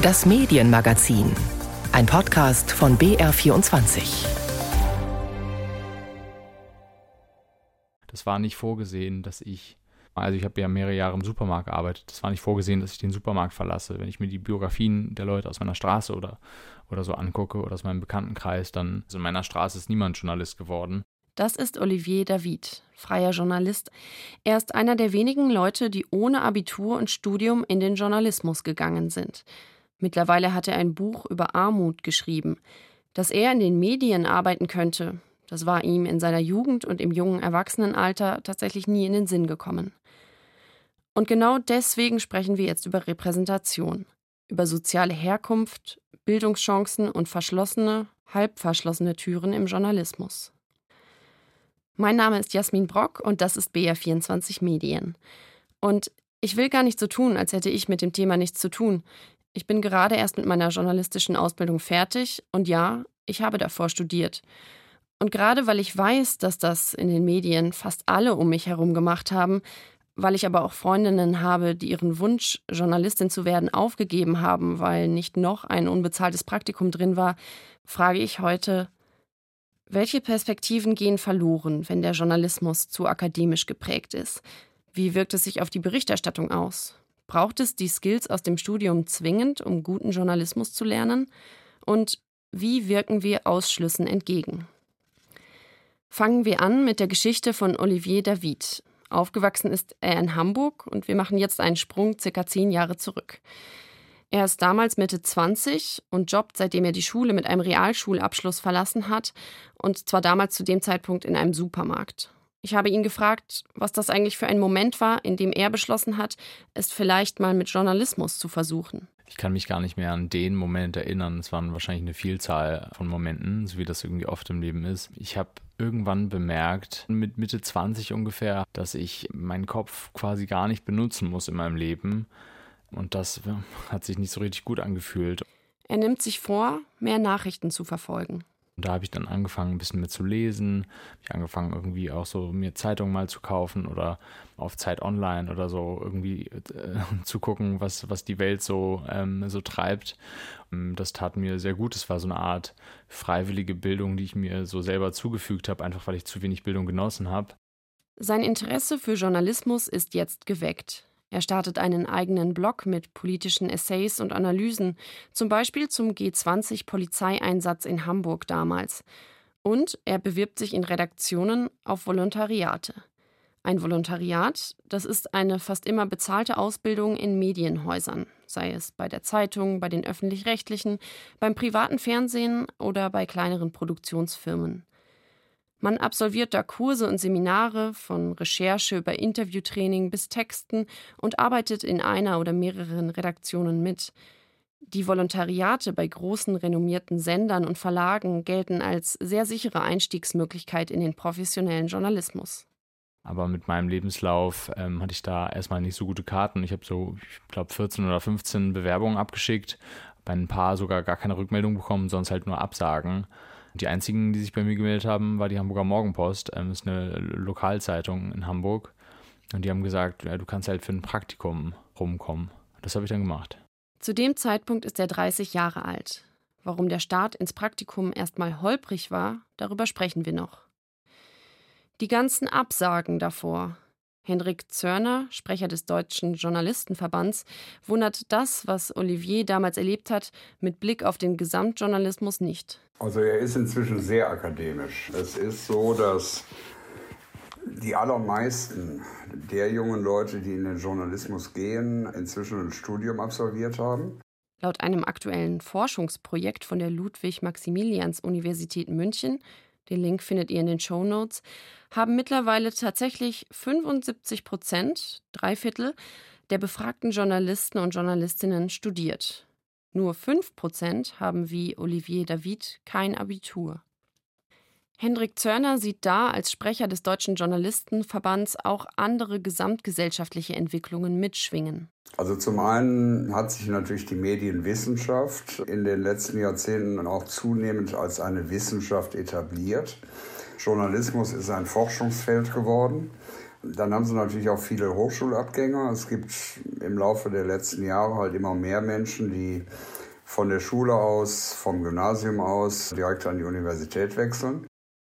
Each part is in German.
Das Medienmagazin. Ein Podcast von BR24. Das war nicht vorgesehen, dass ich, also ich habe ja mehrere Jahre im Supermarkt gearbeitet, das war nicht vorgesehen, dass ich den Supermarkt verlasse. Wenn ich mir die Biografien der Leute aus meiner Straße oder, oder so angucke oder aus meinem Bekanntenkreis, dann also in meiner Straße ist niemand Journalist geworden. Das ist Olivier David, freier Journalist. Er ist einer der wenigen Leute, die ohne Abitur und Studium in den Journalismus gegangen sind. Mittlerweile hat er ein Buch über Armut geschrieben. Dass er in den Medien arbeiten könnte, das war ihm in seiner Jugend und im jungen Erwachsenenalter tatsächlich nie in den Sinn gekommen. Und genau deswegen sprechen wir jetzt über Repräsentation, über soziale Herkunft, Bildungschancen und verschlossene, halb verschlossene Türen im Journalismus. Mein Name ist Jasmin Brock und das ist BR24 Medien. Und ich will gar nicht so tun, als hätte ich mit dem Thema nichts zu tun. Ich bin gerade erst mit meiner journalistischen Ausbildung fertig und ja, ich habe davor studiert. Und gerade weil ich weiß, dass das in den Medien fast alle um mich herum gemacht haben, weil ich aber auch Freundinnen habe, die ihren Wunsch, Journalistin zu werden, aufgegeben haben, weil nicht noch ein unbezahltes Praktikum drin war, frage ich heute, welche Perspektiven gehen verloren, wenn der Journalismus zu akademisch geprägt ist? Wie wirkt es sich auf die Berichterstattung aus? Braucht es die Skills aus dem Studium zwingend, um guten Journalismus zu lernen? Und wie wirken wir Ausschlüssen entgegen? Fangen wir an mit der Geschichte von Olivier David. Aufgewachsen ist er in Hamburg und wir machen jetzt einen Sprung circa zehn Jahre zurück. Er ist damals Mitte 20 und jobbt, seitdem er die Schule mit einem Realschulabschluss verlassen hat, und zwar damals zu dem Zeitpunkt in einem Supermarkt. Ich habe ihn gefragt, was das eigentlich für ein Moment war, in dem er beschlossen hat, es vielleicht mal mit Journalismus zu versuchen. Ich kann mich gar nicht mehr an den Moment erinnern. Es waren wahrscheinlich eine Vielzahl von Momenten, so wie das irgendwie oft im Leben ist. Ich habe irgendwann bemerkt, mit Mitte 20 ungefähr, dass ich meinen Kopf quasi gar nicht benutzen muss in meinem Leben und das hat sich nicht so richtig gut angefühlt. Er nimmt sich vor, mehr Nachrichten zu verfolgen. Und da habe ich dann angefangen, ein bisschen mit zu lesen. Ich angefangen, irgendwie auch so mir Zeitungen mal zu kaufen oder auf Zeit Online oder so irgendwie äh, zu gucken, was, was die Welt so, ähm, so treibt. Ähm, das tat mir sehr gut. Es war so eine Art freiwillige Bildung, die ich mir so selber zugefügt habe, einfach weil ich zu wenig Bildung genossen habe. Sein Interesse für Journalismus ist jetzt geweckt. Er startet einen eigenen Blog mit politischen Essays und Analysen, zum Beispiel zum G20-Polizeieinsatz in Hamburg damals. Und er bewirbt sich in Redaktionen auf Volontariate. Ein Volontariat, das ist eine fast immer bezahlte Ausbildung in Medienhäusern, sei es bei der Zeitung, bei den öffentlich-rechtlichen, beim privaten Fernsehen oder bei kleineren Produktionsfirmen. Man absolviert da Kurse und Seminare von Recherche über Interviewtraining bis Texten und arbeitet in einer oder mehreren Redaktionen mit. Die Volontariate bei großen renommierten Sendern und Verlagen gelten als sehr sichere Einstiegsmöglichkeit in den professionellen Journalismus. Aber mit meinem Lebenslauf ähm, hatte ich da erstmal nicht so gute Karten. Ich habe so, ich glaube, 14 oder 15 Bewerbungen abgeschickt, bei ein paar sogar gar keine Rückmeldung bekommen, sonst halt nur Absagen. Die einzigen, die sich bei mir gemeldet haben, war die Hamburger Morgenpost. Ähm, ist eine Lokalzeitung in Hamburg. Und die haben gesagt, ja, du kannst halt für ein Praktikum rumkommen. Das habe ich dann gemacht. Zu dem Zeitpunkt ist er 30 Jahre alt. Warum der Start ins Praktikum erstmal holprig war, darüber sprechen wir noch. Die ganzen Absagen davor, Henrik Zörner, Sprecher des Deutschen Journalistenverbands, wundert das, was Olivier damals erlebt hat, mit Blick auf den Gesamtjournalismus nicht. Also er ist inzwischen sehr akademisch. Es ist so, dass die allermeisten der jungen Leute, die in den Journalismus gehen, inzwischen ein Studium absolviert haben. Laut einem aktuellen Forschungsprojekt von der Ludwig-Maximilians-Universität München den Link findet ihr in den Show Notes, haben mittlerweile tatsächlich 75 Prozent, drei Viertel, der befragten Journalisten und Journalistinnen studiert. Nur 5 Prozent haben wie Olivier David kein Abitur. Hendrik Zörner sieht da als Sprecher des Deutschen Journalistenverbands auch andere gesamtgesellschaftliche Entwicklungen mitschwingen. Also zum einen hat sich natürlich die Medienwissenschaft in den letzten Jahrzehnten auch zunehmend als eine Wissenschaft etabliert. Journalismus ist ein Forschungsfeld geworden. Dann haben sie natürlich auch viele Hochschulabgänger. Es gibt im Laufe der letzten Jahre halt immer mehr Menschen, die von der Schule aus, vom Gymnasium aus direkt an die Universität wechseln.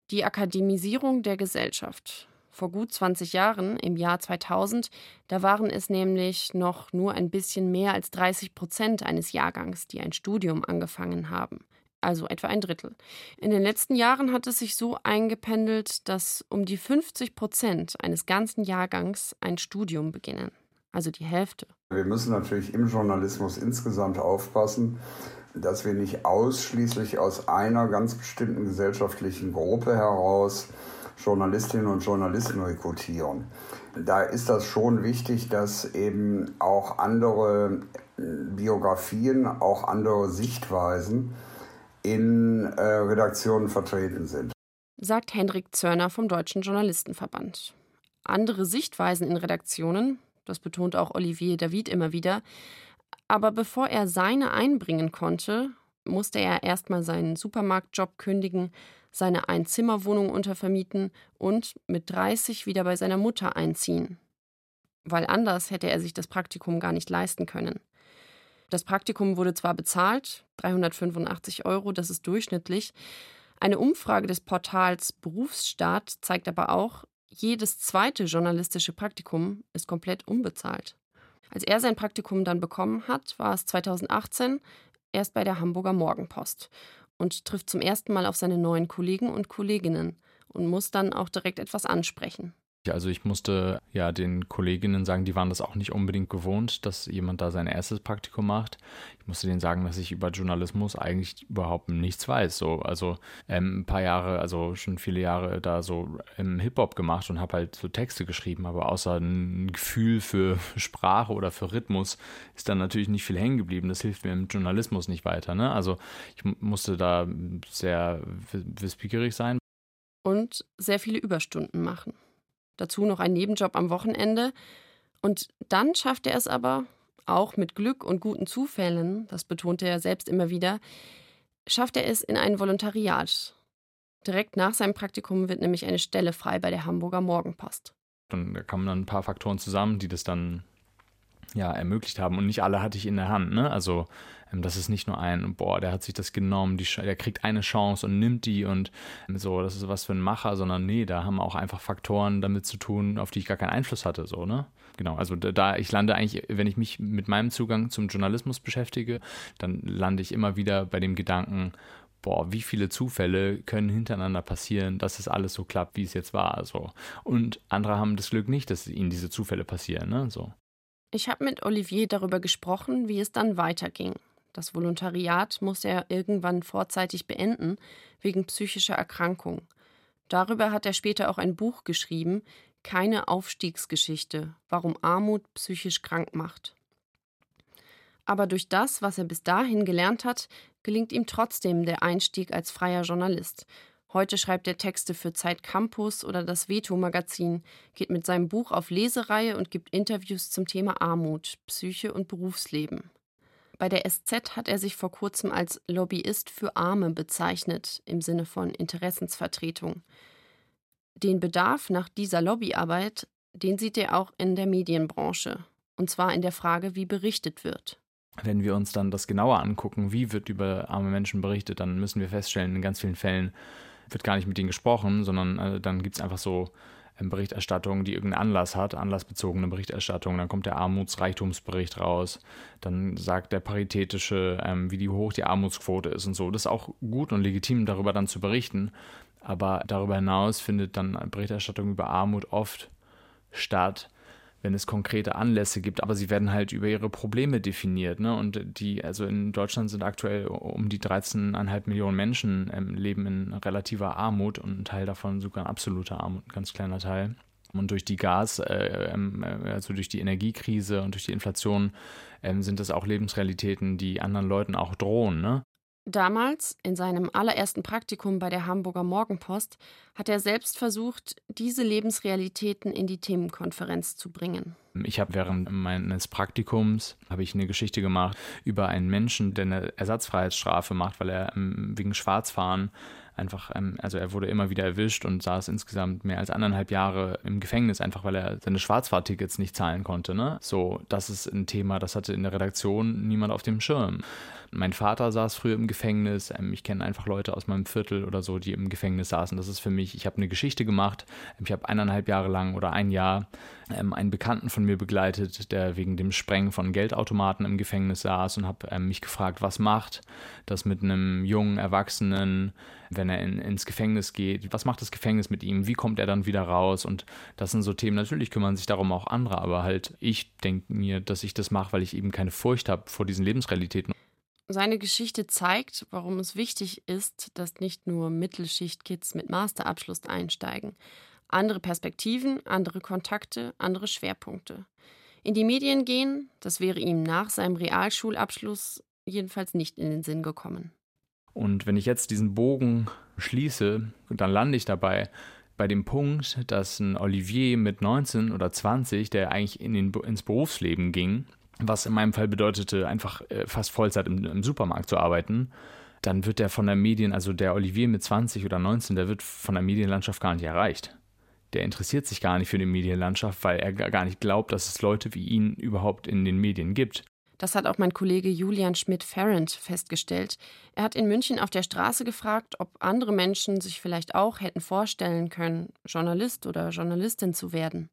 Die Akademisierung der Gesellschaft. Vor gut 20 Jahren, im Jahr 2000, da waren es nämlich noch nur ein bisschen mehr als 30 Prozent eines Jahrgangs, die ein Studium angefangen haben. Also etwa ein Drittel. In den letzten Jahren hat es sich so eingependelt, dass um die 50 Prozent eines ganzen Jahrgangs ein Studium beginnen also die Hälfte. Wir müssen natürlich im Journalismus insgesamt aufpassen, dass wir nicht ausschließlich aus einer ganz bestimmten gesellschaftlichen Gruppe heraus Journalistinnen und Journalisten rekrutieren. Da ist das schon wichtig, dass eben auch andere äh, Biografien, auch andere Sichtweisen in äh, Redaktionen vertreten sind. Sagt Hendrik Zörner vom Deutschen Journalistenverband. Andere Sichtweisen in Redaktionen, das betont auch Olivier David immer wieder. Aber bevor er seine einbringen konnte, musste er erstmal seinen Supermarktjob kündigen, seine Einzimmerwohnung untervermieten und mit 30 wieder bei seiner Mutter einziehen. Weil anders hätte er sich das Praktikum gar nicht leisten können. Das Praktikum wurde zwar bezahlt, 385 Euro, das ist durchschnittlich. Eine Umfrage des Portals Berufsstaat zeigt aber auch, jedes zweite journalistische Praktikum ist komplett unbezahlt. Als er sein Praktikum dann bekommen hat, war es 2018 erst bei der Hamburger Morgenpost und trifft zum ersten Mal auf seine neuen Kollegen und Kolleginnen und muss dann auch direkt etwas ansprechen. Also ich musste ja den Kolleginnen sagen, die waren das auch nicht unbedingt gewohnt, dass jemand da sein erstes Praktikum macht. Ich musste denen sagen, dass ich über Journalismus eigentlich überhaupt nichts weiß. So, also ähm, ein paar Jahre, also schon viele Jahre da so im Hip-Hop gemacht und habe halt so Texte geschrieben, aber außer ein Gefühl für Sprache oder für Rhythmus ist dann natürlich nicht viel hängen geblieben. Das hilft mir im Journalismus nicht weiter. Ne? Also ich musste da sehr wissbegierig sein. Und sehr viele Überstunden machen dazu noch ein Nebenjob am Wochenende. Und dann schafft er es aber, auch mit Glück und guten Zufällen, das betonte er selbst immer wieder, schafft er es in ein Volontariat. Direkt nach seinem Praktikum wird nämlich eine Stelle frei bei der Hamburger Morgenpost. Und da kamen dann ein paar Faktoren zusammen, die das dann ja, ermöglicht haben. Und nicht alle hatte ich in der Hand. Ne? Also das ist nicht nur ein, boah, der hat sich das genommen, die, der kriegt eine Chance und nimmt die und ähm, so, das ist was für ein Macher, sondern nee, da haben auch einfach Faktoren damit zu tun, auf die ich gar keinen Einfluss hatte. So, ne? Genau, also da ich lande eigentlich, wenn ich mich mit meinem Zugang zum Journalismus beschäftige, dann lande ich immer wieder bei dem Gedanken, boah, wie viele Zufälle können hintereinander passieren, dass es alles so klappt, wie es jetzt war. So. Und andere haben das Glück nicht, dass ihnen diese Zufälle passieren. Ne? So. Ich habe mit Olivier darüber gesprochen, wie es dann weiterging. Das Volontariat musste er irgendwann vorzeitig beenden, wegen psychischer Erkrankung. Darüber hat er später auch ein Buch geschrieben, Keine Aufstiegsgeschichte, warum Armut psychisch krank macht. Aber durch das, was er bis dahin gelernt hat, gelingt ihm trotzdem der Einstieg als freier Journalist Heute schreibt er Texte für Zeit Campus oder das Veto-Magazin, geht mit seinem Buch auf Lesereihe und gibt Interviews zum Thema Armut, Psyche und Berufsleben. Bei der SZ hat er sich vor kurzem als Lobbyist für Arme bezeichnet, im Sinne von Interessensvertretung. Den Bedarf nach dieser Lobbyarbeit, den sieht er auch in der Medienbranche, und zwar in der Frage, wie berichtet wird. Wenn wir uns dann das genauer angucken, wie wird über arme Menschen berichtet, dann müssen wir feststellen, in ganz vielen Fällen wird gar nicht mit denen gesprochen, sondern äh, dann gibt es einfach so Berichterstattung, die irgendeinen Anlass hat, anlassbezogene Berichterstattung. Dann kommt der Armutsreichtumsbericht raus. Dann sagt der Paritätische, ähm, wie die hoch die Armutsquote ist und so. Das ist auch gut und legitim, darüber dann zu berichten. Aber darüber hinaus findet dann Berichterstattung über Armut oft statt, wenn es konkrete Anlässe gibt, aber sie werden halt über ihre Probleme definiert. Ne? Und die, also in Deutschland sind aktuell um die 13,5 Millionen Menschen ähm, leben in relativer Armut und ein Teil davon sogar absoluter Armut, ein ganz kleiner Teil. Und durch die Gas, äh, ähm, äh, also durch die Energiekrise und durch die Inflation äh, sind das auch Lebensrealitäten, die anderen Leuten auch drohen. Ne? Damals, in seinem allerersten Praktikum bei der Hamburger Morgenpost, hat er selbst versucht, diese Lebensrealitäten in die Themenkonferenz zu bringen. Ich habe während meines Praktikums habe ich eine Geschichte gemacht über einen Menschen, der eine Ersatzfreiheitsstrafe macht, weil er ähm, wegen Schwarzfahren einfach, ähm, also er wurde immer wieder erwischt und saß insgesamt mehr als anderthalb Jahre im Gefängnis, einfach weil er seine Schwarzfahrtickets nicht zahlen konnte. Ne? So, das ist ein Thema, das hatte in der Redaktion niemand auf dem Schirm. Mein Vater saß früher im Gefängnis. Ähm, ich kenne einfach Leute aus meinem Viertel oder so, die im Gefängnis saßen. Das ist für mich, ich habe eine Geschichte gemacht. Ich habe eineinhalb Jahre lang oder ein Jahr ähm, einen Bekannten von mir begleitet, der wegen dem Sprengen von Geldautomaten im Gefängnis saß und habe ähm, mich gefragt, was macht das mit einem jungen Erwachsenen, wenn er in, ins Gefängnis geht? Was macht das Gefängnis mit ihm? Wie kommt er dann wieder raus? Und das sind so Themen, natürlich kümmern sich darum auch andere, aber halt ich denke mir, dass ich das mache, weil ich eben keine Furcht habe vor diesen Lebensrealitäten. Seine Geschichte zeigt, warum es wichtig ist, dass nicht nur Mittelschicht-Kids mit Masterabschluss einsteigen. Andere Perspektiven, andere Kontakte, andere Schwerpunkte. In die Medien gehen, das wäre ihm nach seinem Realschulabschluss jedenfalls nicht in den Sinn gekommen. Und wenn ich jetzt diesen Bogen schließe, dann lande ich dabei bei dem Punkt, dass ein Olivier mit 19 oder 20, der eigentlich in den, ins Berufsleben ging, was in meinem Fall bedeutete, einfach äh, fast Vollzeit im, im Supermarkt zu arbeiten, dann wird der von der Medien, also der Olivier mit 20 oder 19, der wird von der Medienlandschaft gar nicht erreicht. Der interessiert sich gar nicht für die Medienlandschaft, weil er gar nicht glaubt, dass es Leute wie ihn überhaupt in den Medien gibt. Das hat auch mein Kollege Julian Schmidt-Ferrand festgestellt. Er hat in München auf der Straße gefragt, ob andere Menschen sich vielleicht auch hätten vorstellen können, Journalist oder Journalistin zu werden.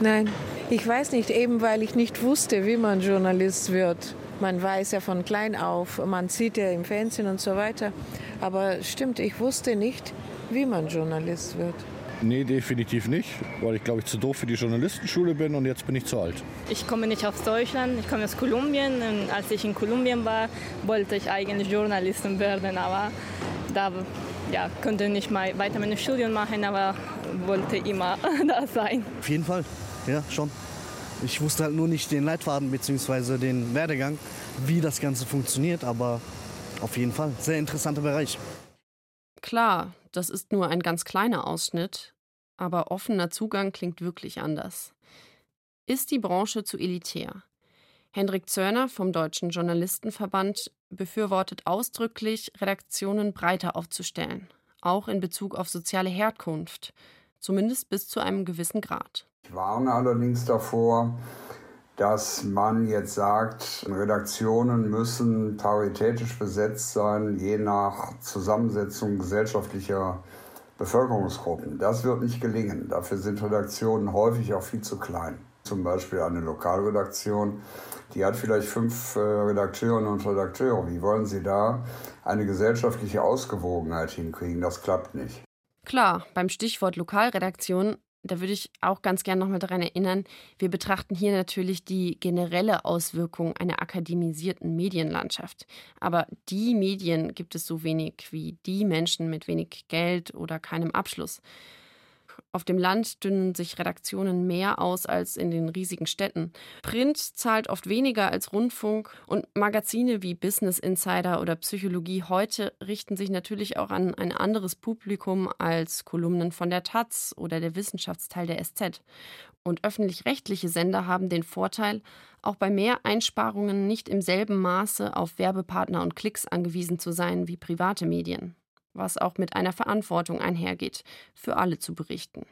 Nein, ich weiß nicht, eben weil ich nicht wusste, wie man Journalist wird. Man weiß ja von klein auf, man sieht ja im Fernsehen und so weiter. Aber stimmt, ich wusste nicht, wie man Journalist wird. Nee, definitiv nicht, weil ich glaube ich zu doof für die Journalistenschule bin und jetzt bin ich zu alt. Ich komme nicht aus Deutschland, ich komme aus Kolumbien und als ich in Kolumbien war, wollte ich eigentlich Journalistin werden, aber da ja, konnte nicht mal weiter mein Studium machen, aber wollte immer da sein. Auf jeden Fall, ja, schon. Ich wusste halt nur nicht den Leitfaden bzw. den Werdegang, wie das Ganze funktioniert, aber auf jeden Fall, sehr interessanter Bereich. Klar, das ist nur ein ganz kleiner Ausschnitt, aber offener Zugang klingt wirklich anders. Ist die Branche zu elitär? Hendrik Zörner vom Deutschen Journalistenverband befürwortet ausdrücklich, Redaktionen breiter aufzustellen, auch in Bezug auf soziale Herkunft, zumindest bis zu einem gewissen Grad. Ich warne allerdings davor, dass man jetzt sagt, Redaktionen müssen paritätisch besetzt sein, je nach Zusammensetzung gesellschaftlicher Bevölkerungsgruppen. Das wird nicht gelingen. Dafür sind Redaktionen häufig auch viel zu klein. Zum Beispiel eine Lokalredaktion, die hat vielleicht fünf äh, Redakteurinnen und Redakteure. Wie wollen Sie da eine gesellschaftliche Ausgewogenheit hinkriegen? Das klappt nicht. Klar, beim Stichwort Lokalredaktion da würde ich auch ganz gerne nochmal daran erinnern, wir betrachten hier natürlich die generelle Auswirkung einer akademisierten Medienlandschaft. Aber die Medien gibt es so wenig wie die Menschen mit wenig Geld oder keinem Abschluss. Auf dem Land dünnen sich Redaktionen mehr aus als in den riesigen Städten. Print zahlt oft weniger als Rundfunk und Magazine wie Business Insider oder Psychologie heute richten sich natürlich auch an ein anderes Publikum als Kolumnen von der Taz oder der Wissenschaftsteil der SZ. Und öffentlich-rechtliche Sender haben den Vorteil, auch bei mehr Einsparungen nicht im selben Maße auf Werbepartner und Klicks angewiesen zu sein wie private Medien was auch mit einer Verantwortung einhergeht, für alle zu berichten.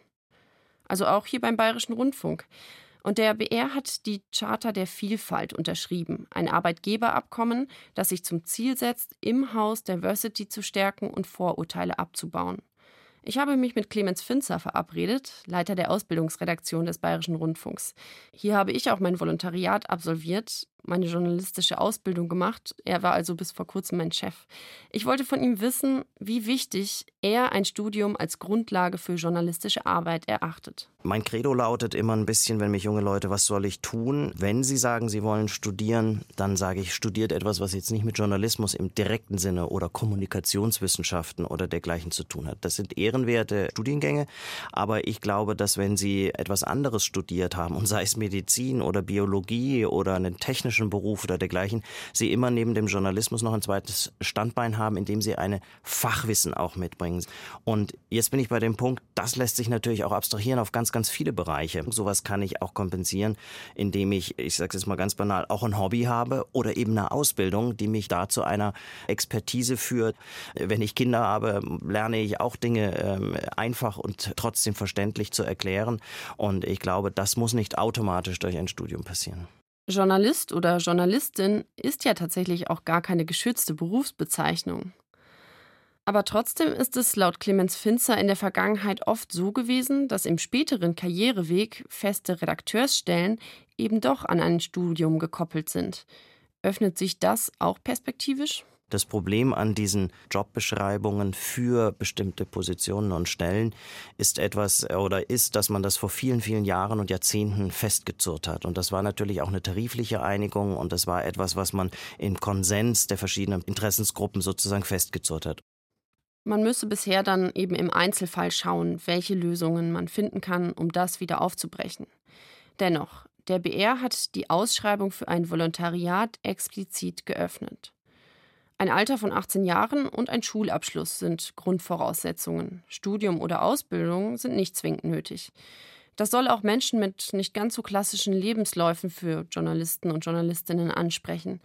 Also auch hier beim Bayerischen Rundfunk. Und der BR hat die Charta der Vielfalt unterschrieben, ein Arbeitgeberabkommen, das sich zum Ziel setzt, im Haus Diversity zu stärken und Vorurteile abzubauen. Ich habe mich mit Clemens Finzer verabredet, Leiter der Ausbildungsredaktion des Bayerischen Rundfunks. Hier habe ich auch mein Volontariat absolviert meine journalistische Ausbildung gemacht. Er war also bis vor kurzem mein Chef. Ich wollte von ihm wissen, wie wichtig er ein Studium als Grundlage für journalistische Arbeit erachtet. Mein Credo lautet immer ein bisschen, wenn mich junge Leute, was soll ich tun? Wenn sie sagen, sie wollen studieren, dann sage ich, studiert etwas, was jetzt nicht mit Journalismus im direkten Sinne oder Kommunikationswissenschaften oder dergleichen zu tun hat. Das sind ehrenwerte Studiengänge, aber ich glaube, dass wenn sie etwas anderes studiert haben, und sei es Medizin oder Biologie oder eine technische kaufmännischen Beruf oder dergleichen, sie immer neben dem Journalismus noch ein zweites Standbein haben, in dem sie eine Fachwissen auch mitbringen. Und jetzt bin ich bei dem Punkt, das lässt sich natürlich auch abstrahieren auf ganz, ganz viele Bereiche. Sowas kann ich auch kompensieren, indem ich, ich sage es jetzt mal ganz banal, auch ein Hobby habe oder eben eine Ausbildung, die mich da zu einer Expertise führt. Wenn ich Kinder habe, lerne ich auch Dinge ähm, einfach und trotzdem verständlich zu erklären. Und ich glaube, das muss nicht automatisch durch ein Studium passieren. Journalist oder Journalistin ist ja tatsächlich auch gar keine geschützte Berufsbezeichnung. Aber trotzdem ist es laut Clemens Finzer in der Vergangenheit oft so gewesen, dass im späteren Karriereweg feste Redakteursstellen eben doch an ein Studium gekoppelt sind. Öffnet sich das auch perspektivisch? Das Problem an diesen Jobbeschreibungen für bestimmte Positionen und Stellen ist etwas oder ist, dass man das vor vielen, vielen Jahren und Jahrzehnten festgezurrt hat. Und das war natürlich auch eine tarifliche Einigung und das war etwas, was man im Konsens der verschiedenen Interessensgruppen sozusagen festgezurrt hat. Man müsse bisher dann eben im Einzelfall schauen, welche Lösungen man finden kann, um das wieder aufzubrechen. Dennoch, der BR hat die Ausschreibung für ein Volontariat explizit geöffnet. Ein Alter von 18 Jahren und ein Schulabschluss sind Grundvoraussetzungen. Studium oder Ausbildung sind nicht zwingend nötig. Das soll auch Menschen mit nicht ganz so klassischen Lebensläufen für Journalisten und Journalistinnen ansprechen.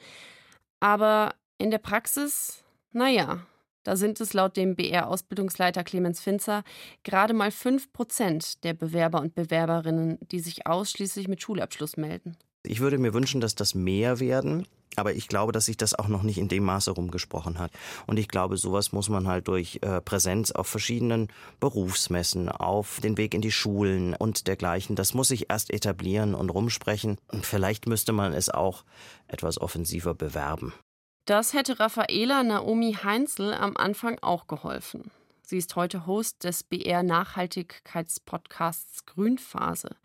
Aber in der Praxis, naja, da sind es laut dem BR-Ausbildungsleiter Clemens Finzer gerade mal 5 Prozent der Bewerber und Bewerberinnen, die sich ausschließlich mit Schulabschluss melden. Ich würde mir wünschen, dass das mehr werden. Aber ich glaube, dass sich das auch noch nicht in dem Maße rumgesprochen hat. Und ich glaube, sowas muss man halt durch äh, Präsenz auf verschiedenen Berufsmessen, auf den Weg in die Schulen und dergleichen, das muss sich erst etablieren und rumsprechen. Und vielleicht müsste man es auch etwas offensiver bewerben. Das hätte Raffaela Naomi Heinzel am Anfang auch geholfen. Sie ist heute Host des BR Nachhaltigkeitspodcasts Grünphase.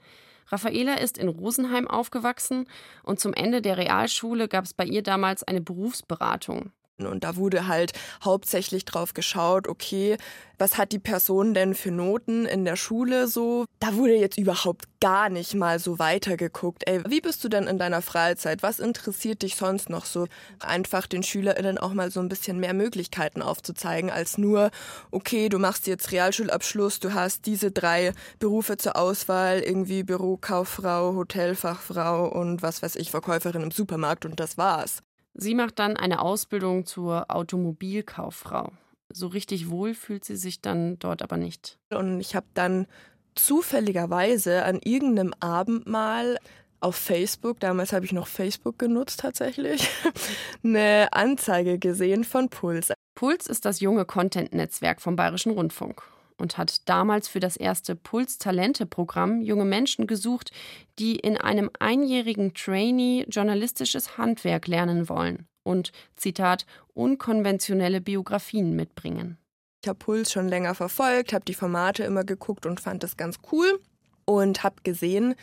Raffaela ist in Rosenheim aufgewachsen und zum Ende der Realschule gab es bei ihr damals eine Berufsberatung. Und da wurde halt hauptsächlich drauf geschaut, okay, was hat die Person denn für Noten in der Schule so? Da wurde jetzt überhaupt gar nicht mal so weitergeguckt. Ey, wie bist du denn in deiner Freizeit? Was interessiert dich sonst noch so? Einfach den SchülerInnen auch mal so ein bisschen mehr Möglichkeiten aufzuzeigen, als nur, okay, du machst jetzt Realschulabschluss, du hast diese drei Berufe zur Auswahl, irgendwie Bürokauffrau, Hotelfachfrau und was weiß ich, Verkäuferin im Supermarkt und das war's. Sie macht dann eine Ausbildung zur Automobilkauffrau. So richtig wohl fühlt sie sich dann dort aber nicht. Und ich habe dann zufälligerweise an irgendeinem Abend mal auf Facebook, damals habe ich noch Facebook genutzt tatsächlich, eine Anzeige gesehen von Puls. Puls ist das junge Content-Netzwerk vom Bayerischen Rundfunk und hat damals für das erste Puls-Talente-Programm junge Menschen gesucht, die in einem einjährigen Trainee journalistisches Handwerk lernen wollen und, Zitat, unkonventionelle Biografien mitbringen. Ich habe Puls schon länger verfolgt, habe die Formate immer geguckt und fand das ganz cool und habe gesehen,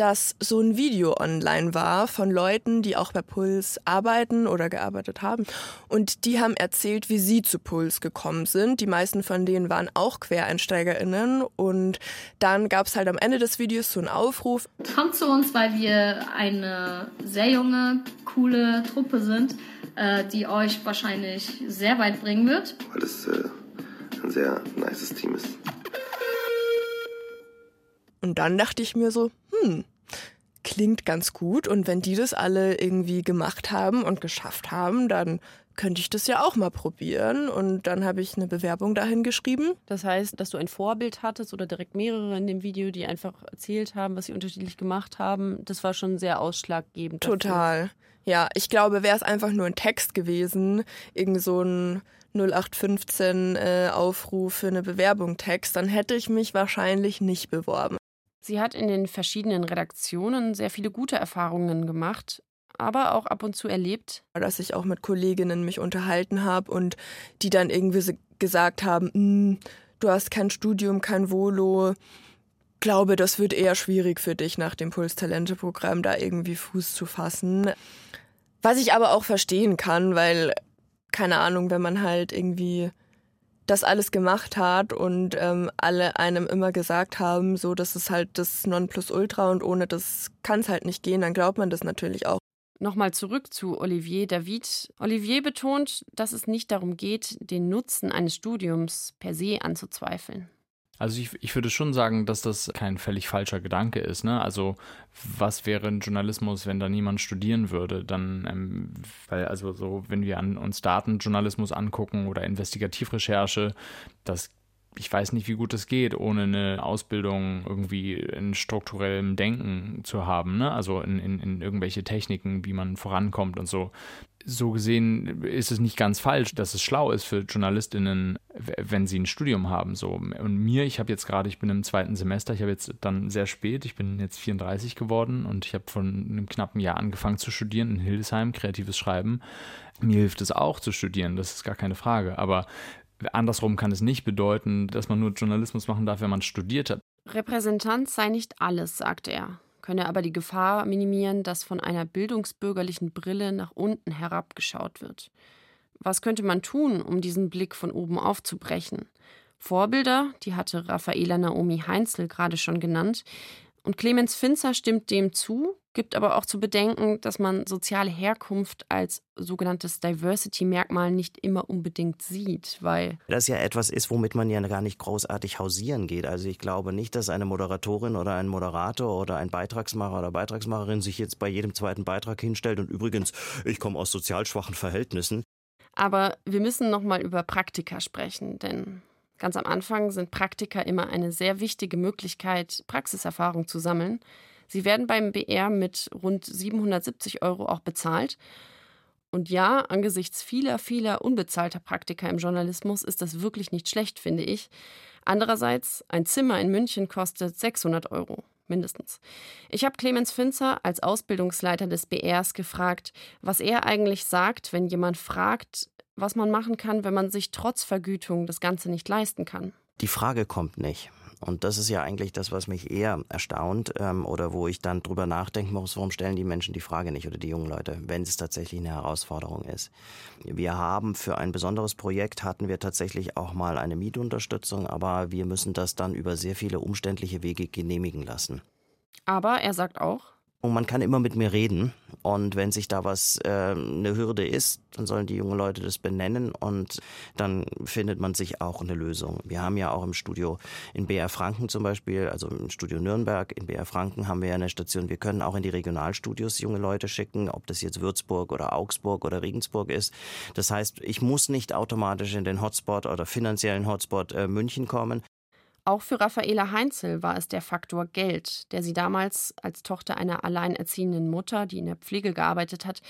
dass so ein Video online war von Leuten, die auch bei Puls arbeiten oder gearbeitet haben. Und die haben erzählt, wie sie zu Puls gekommen sind. Die meisten von denen waren auch QuereinsteigerInnen. Und dann gab es halt am Ende des Videos so einen Aufruf. Kommt zu uns, weil wir eine sehr junge, coole Truppe sind, äh, die euch wahrscheinlich sehr weit bringen wird. Weil es äh, ein sehr nices Team ist. Und dann dachte ich mir so, hm, klingt ganz gut. Und wenn die das alle irgendwie gemacht haben und geschafft haben, dann könnte ich das ja auch mal probieren. Und dann habe ich eine Bewerbung dahin geschrieben. Das heißt, dass du ein Vorbild hattest oder direkt mehrere in dem Video, die einfach erzählt haben, was sie unterschiedlich gemacht haben. Das war schon sehr ausschlaggebend. Dafür. Total. Ja, ich glaube, wäre es einfach nur ein Text gewesen, irgend so ein 0815 äh, Aufruf für eine Bewerbung Text, dann hätte ich mich wahrscheinlich nicht beworben. Sie hat in den verschiedenen Redaktionen sehr viele gute Erfahrungen gemacht, aber auch ab und zu erlebt, dass ich auch mit Kolleginnen mich unterhalten habe und die dann irgendwie gesagt haben, hm, du hast kein Studium, kein Volo. Glaube, das wird eher schwierig für dich nach dem Puls-Talente-Programm da irgendwie Fuß zu fassen. Was ich aber auch verstehen kann, weil keine Ahnung, wenn man halt irgendwie das alles gemacht hat und ähm, alle einem immer gesagt haben, so das ist halt das Nonplusultra und ohne das kann es halt nicht gehen, dann glaubt man das natürlich auch. Nochmal zurück zu Olivier David. Olivier betont, dass es nicht darum geht, den Nutzen eines Studiums per se anzuzweifeln. Also ich, ich würde schon sagen, dass das kein völlig falscher Gedanke ist. Ne? Also was wäre ein Journalismus, wenn da niemand studieren würde? Dann, ähm, weil also so, wenn wir an, uns Datenjournalismus angucken oder Investigativrecherche, das ich weiß nicht, wie gut es geht, ohne eine Ausbildung irgendwie in strukturellem Denken zu haben, ne? Also in, in, in irgendwelche Techniken, wie man vorankommt und so. So gesehen ist es nicht ganz falsch, dass es schlau ist für JournalistInnen, wenn sie ein Studium haben. So. Und mir, ich habe jetzt gerade, ich bin im zweiten Semester, ich habe jetzt dann sehr spät, ich bin jetzt 34 geworden und ich habe von einem knappen Jahr angefangen zu studieren in Hildesheim, kreatives Schreiben. Mir hilft es auch zu studieren, das ist gar keine Frage. Aber Andersrum kann es nicht bedeuten, dass man nur Journalismus machen darf, wenn man studiert hat. Repräsentanz sei nicht alles, sagte er, könne aber die Gefahr minimieren, dass von einer bildungsbürgerlichen Brille nach unten herabgeschaut wird. Was könnte man tun, um diesen Blick von oben aufzubrechen? Vorbilder, die hatte Raffaela Naomi Heinzel gerade schon genannt, und Clemens Finzer stimmt dem zu, gibt aber auch zu bedenken, dass man soziale Herkunft als sogenanntes Diversity-Merkmal nicht immer unbedingt sieht, weil das ja etwas ist, womit man ja gar nicht großartig hausieren geht. Also ich glaube nicht, dass eine Moderatorin oder ein Moderator oder ein Beitragsmacher oder Beitragsmacherin sich jetzt bei jedem zweiten Beitrag hinstellt und übrigens, ich komme aus sozial schwachen Verhältnissen. Aber wir müssen noch mal über Praktika sprechen, denn Ganz am Anfang sind Praktika immer eine sehr wichtige Möglichkeit, Praxiserfahrung zu sammeln. Sie werden beim BR mit rund 770 Euro auch bezahlt. Und ja, angesichts vieler, vieler unbezahlter Praktika im Journalismus ist das wirklich nicht schlecht, finde ich. Andererseits, ein Zimmer in München kostet 600 Euro, mindestens. Ich habe Clemens Finzer als Ausbildungsleiter des BRs gefragt, was er eigentlich sagt, wenn jemand fragt, was man machen kann, wenn man sich trotz Vergütung das Ganze nicht leisten kann. Die Frage kommt nicht. Und das ist ja eigentlich das, was mich eher erstaunt ähm, oder wo ich dann drüber nachdenken muss, warum stellen die Menschen die Frage nicht oder die jungen Leute, wenn es tatsächlich eine Herausforderung ist. Wir haben für ein besonderes Projekt hatten wir tatsächlich auch mal eine Mietunterstützung, aber wir müssen das dann über sehr viele umständliche Wege genehmigen lassen. Aber er sagt auch, und man kann immer mit mir reden. Und wenn sich da was äh, eine Hürde ist, dann sollen die jungen Leute das benennen und dann findet man sich auch eine Lösung. Wir haben ja auch im Studio in BR Franken zum Beispiel, also im Studio Nürnberg, in BR Franken haben wir ja eine Station. Wir können auch in die Regionalstudios junge Leute schicken, ob das jetzt Würzburg oder Augsburg oder Regensburg ist. Das heißt, ich muss nicht automatisch in den Hotspot oder finanziellen Hotspot äh, München kommen. Auch für Raffaela Heinzel war es der Faktor Geld, der sie damals als Tochter einer alleinerziehenden Mutter, die in der Pflege gearbeitet hat,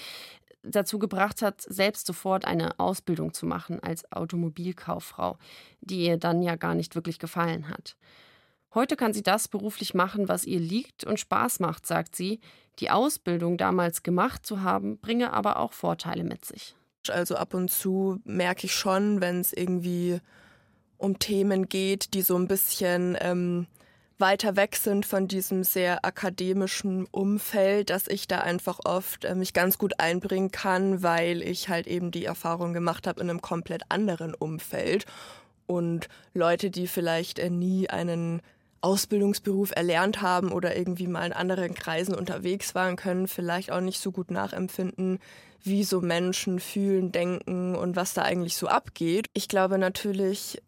dazu gebracht hat, selbst sofort eine Ausbildung zu machen als Automobilkauffrau, die ihr dann ja gar nicht wirklich gefallen hat. Heute kann sie das beruflich machen, was ihr liegt und Spaß macht, sagt sie. Die Ausbildung damals gemacht zu haben, bringe aber auch Vorteile mit sich. Also ab und zu merke ich schon, wenn es irgendwie um Themen geht, die so ein bisschen ähm, weiter weg sind von diesem sehr akademischen Umfeld, dass ich da einfach oft äh, mich ganz gut einbringen kann, weil ich halt eben die Erfahrung gemacht habe in einem komplett anderen Umfeld. Und Leute, die vielleicht äh, nie einen Ausbildungsberuf erlernt haben oder irgendwie mal in anderen Kreisen unterwegs waren, können vielleicht auch nicht so gut nachempfinden, wie so Menschen fühlen, denken und was da eigentlich so abgeht. Ich glaube natürlich,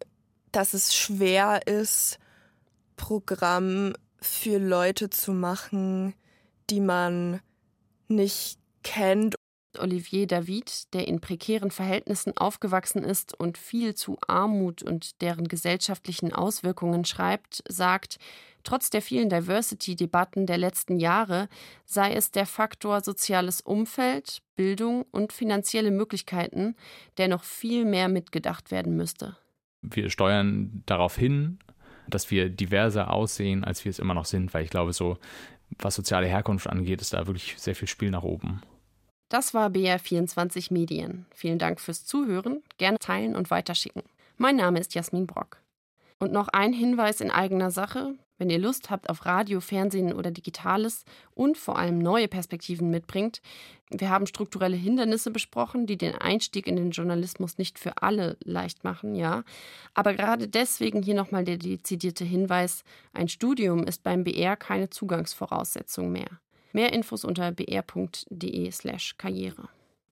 dass es schwer ist, Programm für Leute zu machen, die man nicht kennt. Olivier David, der in prekären Verhältnissen aufgewachsen ist und viel zu Armut und deren gesellschaftlichen Auswirkungen schreibt, sagt, trotz der vielen Diversity-Debatten der letzten Jahre sei es der Faktor soziales Umfeld, Bildung und finanzielle Möglichkeiten, der noch viel mehr mitgedacht werden müsste wir steuern darauf hin, dass wir diverser aussehen, als wir es immer noch sind, weil ich glaube, so was soziale Herkunft angeht, ist da wirklich sehr viel Spiel nach oben. Das war BR24 Medien. Vielen Dank fürs Zuhören. Gerne teilen und weiterschicken. Mein Name ist Jasmin Brock. Und noch ein Hinweis in eigener Sache. Wenn ihr Lust habt auf Radio, Fernsehen oder Digitales und vor allem neue Perspektiven mitbringt, wir haben strukturelle Hindernisse besprochen, die den Einstieg in den Journalismus nicht für alle leicht machen, ja. Aber gerade deswegen hier nochmal der dezidierte Hinweis, ein Studium ist beim BR keine Zugangsvoraussetzung mehr. Mehr Infos unter br.de/karriere.